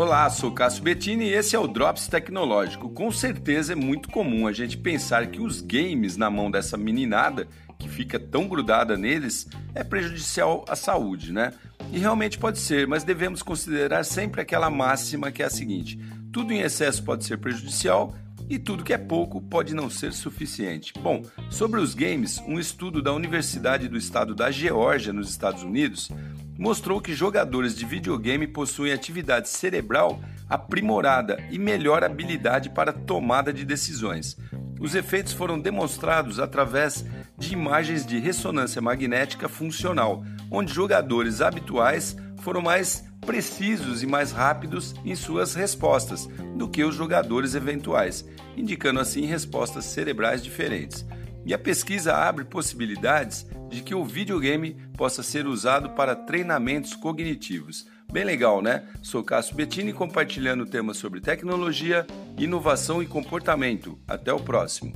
Olá, sou Cássio Bettini e esse é o Drops Tecnológico. Com certeza é muito comum a gente pensar que os games na mão dessa meninada, que fica tão grudada neles, é prejudicial à saúde, né? E realmente pode ser, mas devemos considerar sempre aquela máxima que é a seguinte: tudo em excesso pode ser prejudicial e tudo que é pouco pode não ser suficiente. Bom, sobre os games, um estudo da Universidade do Estado da Geórgia, nos Estados Unidos, mostrou que jogadores de videogame possuem atividade cerebral aprimorada e melhor habilidade para tomada de decisões. Os efeitos foram demonstrados através de imagens de ressonância magnética funcional, onde jogadores habituais foram mais precisos e mais rápidos em suas respostas do que os jogadores eventuais, indicando assim respostas cerebrais diferentes. E a pesquisa abre possibilidades de que o videogame possa ser usado para treinamentos cognitivos. Bem legal, né? Sou Cássio Bettini compartilhando temas sobre tecnologia, inovação e comportamento. Até o próximo.